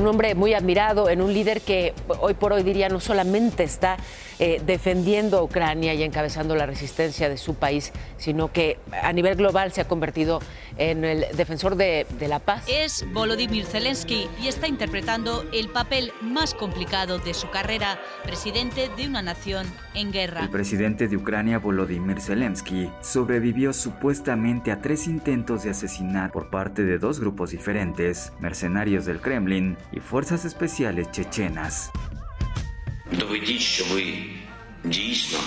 un hombre muy admirado, en un líder que hoy por hoy diría no solamente está eh, defendiendo a Ucrania y encabezando la resistencia de su país, sino que a nivel global se ha convertido en el defensor de, de la paz. Es Volodymyr Zelensky y está interpretando el papel más complicado de su carrera, presidente de una nación en guerra. El presidente de Ucrania, Volodymyr Zelensky, sobrevivió supuestamente a tres intentos de asesinar por parte de dos grupos diferentes, mercenarios del Kremlin y fuerzas especiales chechenas Доведіть, що ви дійсно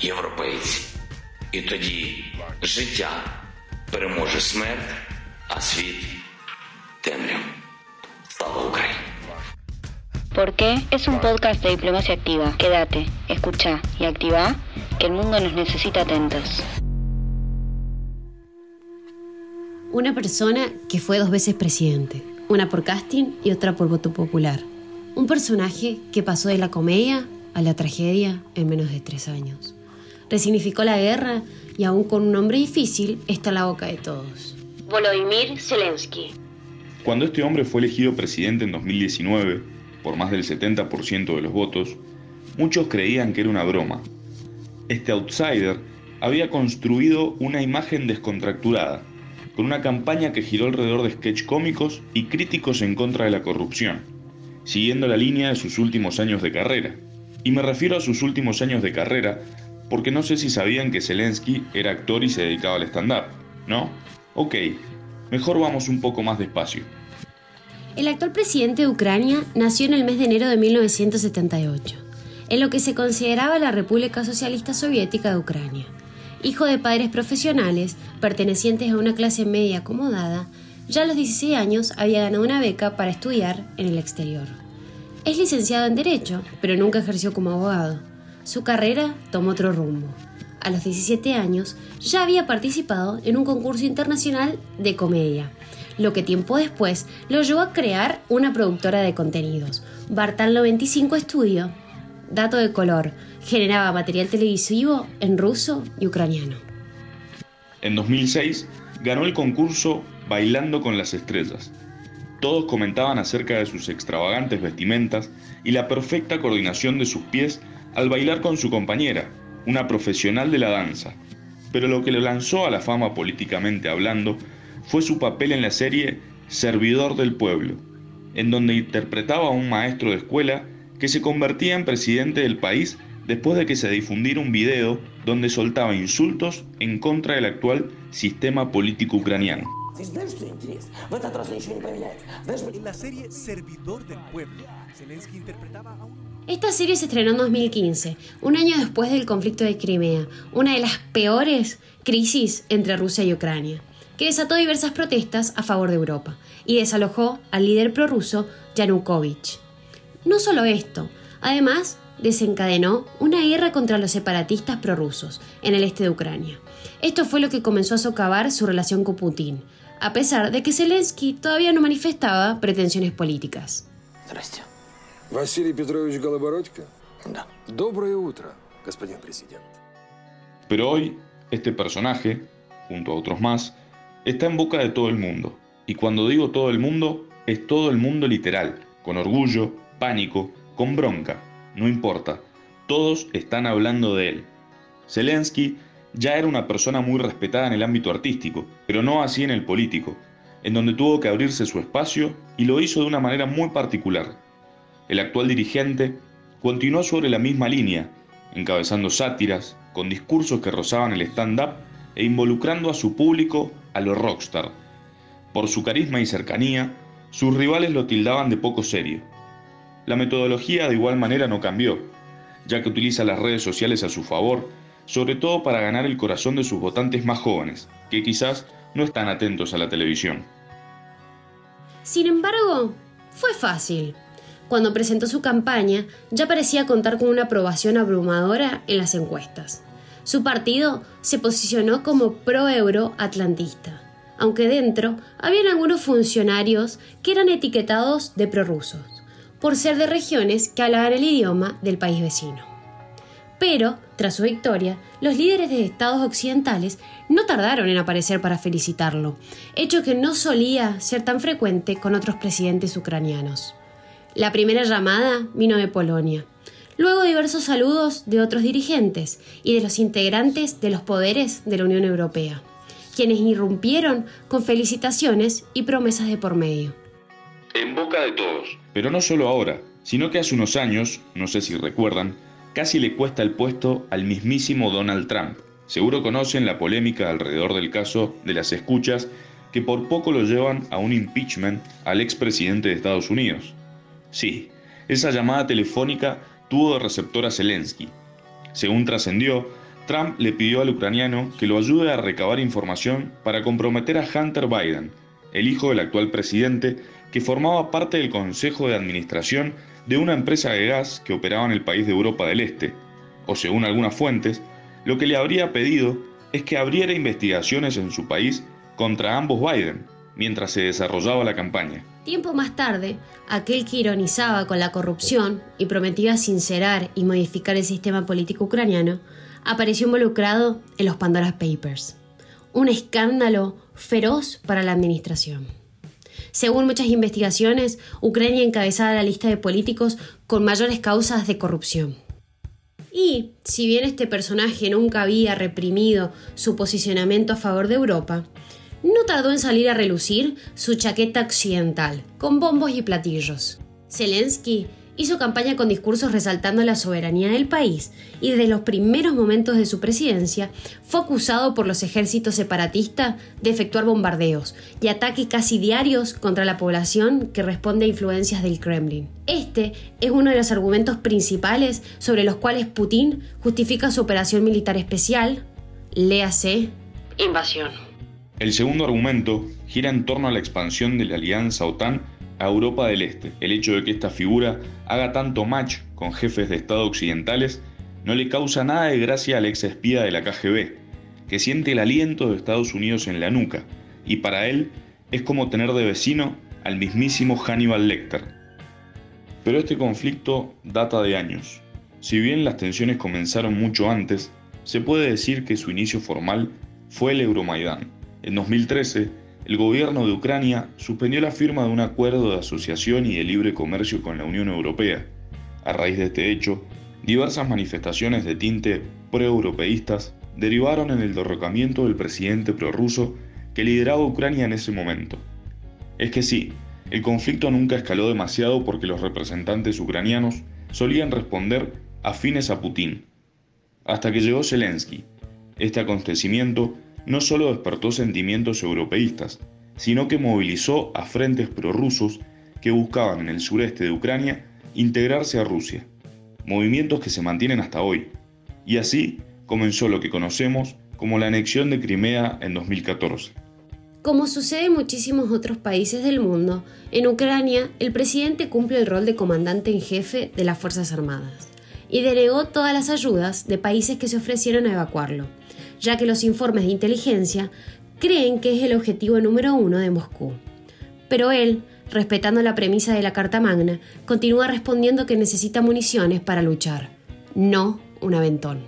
європейці. І тоді життя переможе смерть, а світ темряву. Слава Україні! ¿Por qué? Es un podcast de diplomacia activa. Quédate, escucha y activa que el mundo nos necesita atentos. Una persona que fue dos veces presidente, una por casting y otra por voto popular. Un personaje que pasó de la comedia a la tragedia en menos de tres años. Resignificó la guerra y aún con un nombre difícil está en la boca de todos. Volodymyr Zelensky. Cuando este hombre fue elegido presidente en 2019, por más del 70% de los votos, muchos creían que era una broma. Este outsider había construido una imagen descontracturada, con una campaña que giró alrededor de sketch cómicos y críticos en contra de la corrupción, siguiendo la línea de sus últimos años de carrera. Y me refiero a sus últimos años de carrera porque no sé si sabían que Zelensky era actor y se dedicaba al stand-up, ¿no? Ok, mejor vamos un poco más despacio. El actual presidente de Ucrania nació en el mes de enero de 1978, en lo que se consideraba la República Socialista Soviética de Ucrania. Hijo de padres profesionales, pertenecientes a una clase media acomodada, ya a los 16 años había ganado una beca para estudiar en el exterior. Es licenciado en Derecho, pero nunca ejerció como abogado. Su carrera tomó otro rumbo. A los 17 años ya había participado en un concurso internacional de comedia, lo que tiempo después lo llevó a crear una productora de contenidos, Bartal 95 Studio. Dato de color, generaba material televisivo en ruso y ucraniano. En 2006 ganó el concurso Bailando con las Estrellas. Todos comentaban acerca de sus extravagantes vestimentas y la perfecta coordinación de sus pies al bailar con su compañera, una profesional de la danza. Pero lo que lo lanzó a la fama políticamente hablando fue su papel en la serie Servidor del Pueblo, en donde interpretaba a un maestro de escuela que se convertía en presidente del país después de que se difundiera un video donde soltaba insultos en contra del actual sistema político ucraniano. En la serie Servidor del Pueblo, Zelensky interpretaba a un... Esta serie se estrenó en 2015, un año después del conflicto de Crimea, una de las peores crisis entre Rusia y Ucrania, que desató diversas protestas a favor de Europa y desalojó al líder prorruso Yanukovych. No solo esto, además desencadenó una guerra contra los separatistas prorrusos en el este de Ucrania. Esto fue lo que comenzó a socavar su relación con Putin, a pesar de que Zelensky todavía no manifestaba pretensiones políticas. Pero hoy, este personaje, junto a otros más, está en boca de todo el mundo. Y cuando digo todo el mundo, es todo el mundo literal, con orgullo, pánico, con bronca, no importa. Todos están hablando de él. Zelensky ya era una persona muy respetada en el ámbito artístico, pero no así en el político, en donde tuvo que abrirse su espacio y lo hizo de una manera muy particular. El actual dirigente continuó sobre la misma línea, encabezando sátiras, con discursos que rozaban el stand-up e involucrando a su público a lo rockstar. Por su carisma y cercanía, sus rivales lo tildaban de poco serio. La metodología de igual manera no cambió, ya que utiliza las redes sociales a su favor, sobre todo para ganar el corazón de sus votantes más jóvenes, que quizás no están atentos a la televisión. Sin embargo, fue fácil. Cuando presentó su campaña, ya parecía contar con una aprobación abrumadora en las encuestas. Su partido se posicionó como pro-euro atlantista, aunque dentro habían algunos funcionarios que eran etiquetados de prorrusos, por ser de regiones que hablaban el idioma del país vecino. Pero, tras su victoria, los líderes de estados occidentales no tardaron en aparecer para felicitarlo, hecho que no solía ser tan frecuente con otros presidentes ucranianos. La primera llamada vino de Polonia, luego diversos saludos de otros dirigentes y de los integrantes de los poderes de la Unión Europea, quienes irrumpieron con felicitaciones y promesas de por medio. En boca de todos. Pero no solo ahora, sino que hace unos años, no sé si recuerdan, casi le cuesta el puesto al mismísimo Donald Trump. Seguro conocen la polémica alrededor del caso de las escuchas que por poco lo llevan a un impeachment al expresidente de Estados Unidos. Sí, esa llamada telefónica tuvo de receptor a Zelensky. Según trascendió, Trump le pidió al ucraniano que lo ayude a recabar información para comprometer a Hunter Biden, el hijo del actual presidente, que formaba parte del Consejo de Administración de una empresa de gas que operaba en el país de Europa del Este, o según algunas fuentes, lo que le habría pedido es que abriera investigaciones en su país contra ambos Biden, mientras se desarrollaba la campaña. Tiempo más tarde, aquel que ironizaba con la corrupción y prometía sincerar y modificar el sistema político ucraniano, apareció involucrado en los Pandora Papers, un escándalo feroz para la administración. Según muchas investigaciones, Ucrania encabezaba la lista de políticos con mayores causas de corrupción. Y, si bien este personaje nunca había reprimido su posicionamiento a favor de Europa, no tardó en salir a relucir su chaqueta occidental, con bombos y platillos. Zelensky hizo campaña con discursos resaltando la soberanía del país y desde los primeros momentos de su presidencia fue acusado por los ejércitos separatistas de efectuar bombardeos y ataques casi diarios contra la población que responde a influencias del Kremlin. Este es uno de los argumentos principales sobre los cuales Putin justifica su operación militar especial, léase, invasión. El segundo argumento gira en torno a la expansión de la alianza OTAN a Europa del Este. El hecho de que esta figura haga tanto match con jefes de Estado occidentales no le causa nada de gracia al ex espía de la KGB, que siente el aliento de Estados Unidos en la nuca, y para él es como tener de vecino al mismísimo Hannibal Lecter. Pero este conflicto data de años. Si bien las tensiones comenzaron mucho antes, se puede decir que su inicio formal fue el Euromaidán. En 2013, el gobierno de Ucrania suspendió la firma de un acuerdo de asociación y de libre comercio con la Unión Europea. A raíz de este hecho, diversas manifestaciones de tinte pro-europeístas derivaron en el derrocamiento del presidente prorruso que lideraba Ucrania en ese momento. Es que sí, el conflicto nunca escaló demasiado porque los representantes ucranianos solían responder afines a Putin. Hasta que llegó Zelensky. Este acontecimiento no solo despertó sentimientos europeístas, sino que movilizó a frentes prorrusos que buscaban en el sureste de Ucrania integrarse a Rusia, movimientos que se mantienen hasta hoy. Y así comenzó lo que conocemos como la anexión de Crimea en 2014. Como sucede en muchísimos otros países del mundo, en Ucrania el presidente cumple el rol de comandante en jefe de las Fuerzas Armadas y denegó todas las ayudas de países que se ofrecieron a evacuarlo ya que los informes de inteligencia creen que es el objetivo número uno de Moscú. Pero él, respetando la premisa de la Carta Magna, continúa respondiendo que necesita municiones para luchar, no un aventón.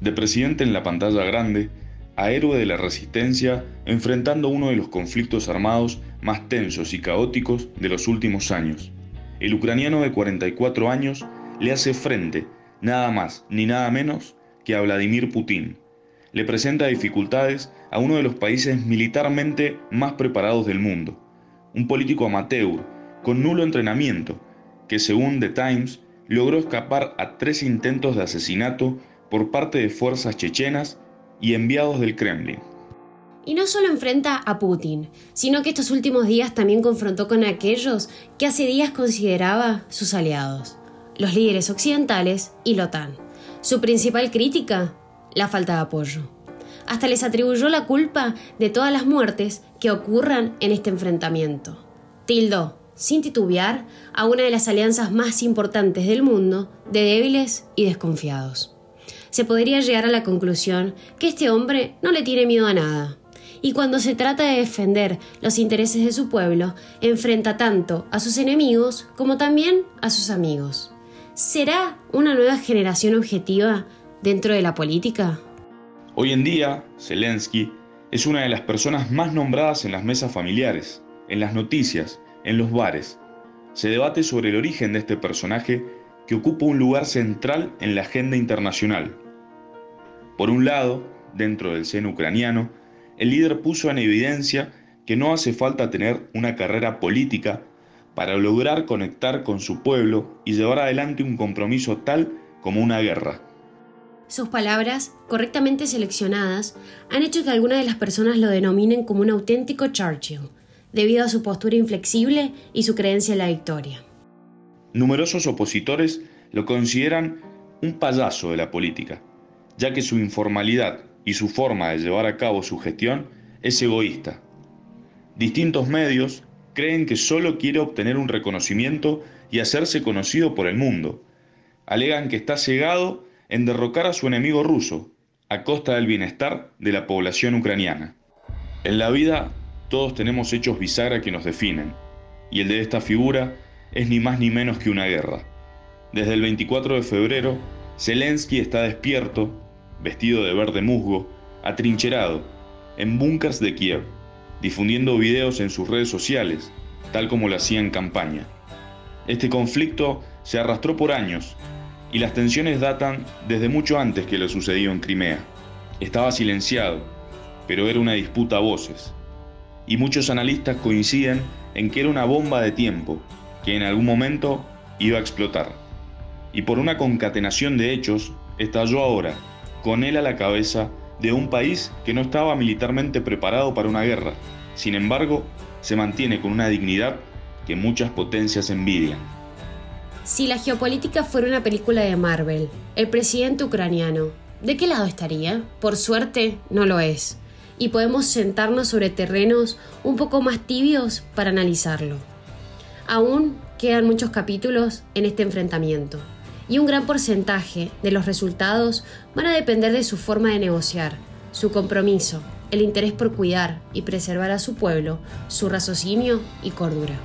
De presidente en la pantalla grande, a héroe de la resistencia enfrentando uno de los conflictos armados más tensos y caóticos de los últimos años. El ucraniano de 44 años le hace frente, nada más ni nada menos, que a Vladimir Putin, le presenta dificultades a uno de los países militarmente más preparados del mundo, un político amateur con nulo entrenamiento, que según The Times logró escapar a tres intentos de asesinato por parte de fuerzas chechenas y enviados del Kremlin. Y no solo enfrenta a Putin, sino que estos últimos días también confrontó con aquellos que hace días consideraba sus aliados, los líderes occidentales y la OTAN. Su principal crítica, la falta de apoyo. Hasta les atribuyó la culpa de todas las muertes que ocurran en este enfrentamiento. Tildó, sin titubear, a una de las alianzas más importantes del mundo de débiles y desconfiados. Se podría llegar a la conclusión que este hombre no le tiene miedo a nada, y cuando se trata de defender los intereses de su pueblo, enfrenta tanto a sus enemigos como también a sus amigos. ¿Será una nueva generación objetiva dentro de la política? Hoy en día, Zelensky es una de las personas más nombradas en las mesas familiares, en las noticias, en los bares. Se debate sobre el origen de este personaje que ocupa un lugar central en la agenda internacional. Por un lado, dentro del seno ucraniano, el líder puso en evidencia que no hace falta tener una carrera política para lograr conectar con su pueblo y llevar adelante un compromiso tal como una guerra. Sus palabras, correctamente seleccionadas, han hecho que algunas de las personas lo denominen como un auténtico Churchill, debido a su postura inflexible y su creencia en la victoria. Numerosos opositores lo consideran un payaso de la política, ya que su informalidad y su forma de llevar a cabo su gestión es egoísta. Distintos medios creen que solo quiere obtener un reconocimiento y hacerse conocido por el mundo. Alegan que está cegado en derrocar a su enemigo ruso, a costa del bienestar de la población ucraniana. En la vida todos tenemos hechos bisagra que nos definen, y el de esta figura es ni más ni menos que una guerra. Desde el 24 de febrero, Zelensky está despierto, vestido de verde musgo, atrincherado, en búnkers de Kiev, difundiendo videos en sus redes sociales, tal como lo hacía en campaña. Este conflicto se arrastró por años y las tensiones datan desde mucho antes que lo sucedió en Crimea. Estaba silenciado, pero era una disputa a voces. Y muchos analistas coinciden en que era una bomba de tiempo, que en algún momento iba a explotar. Y por una concatenación de hechos, estalló ahora, con él a la cabeza de un país que no estaba militarmente preparado para una guerra. Sin embargo, se mantiene con una dignidad que muchas potencias envidian. Si la geopolítica fuera una película de Marvel, el presidente ucraniano, ¿de qué lado estaría? Por suerte, no lo es. Y podemos sentarnos sobre terrenos un poco más tibios para analizarlo. Aún quedan muchos capítulos en este enfrentamiento, y un gran porcentaje de los resultados van a depender de su forma de negociar, su compromiso, el interés por cuidar y preservar a su pueblo, su raciocinio y cordura.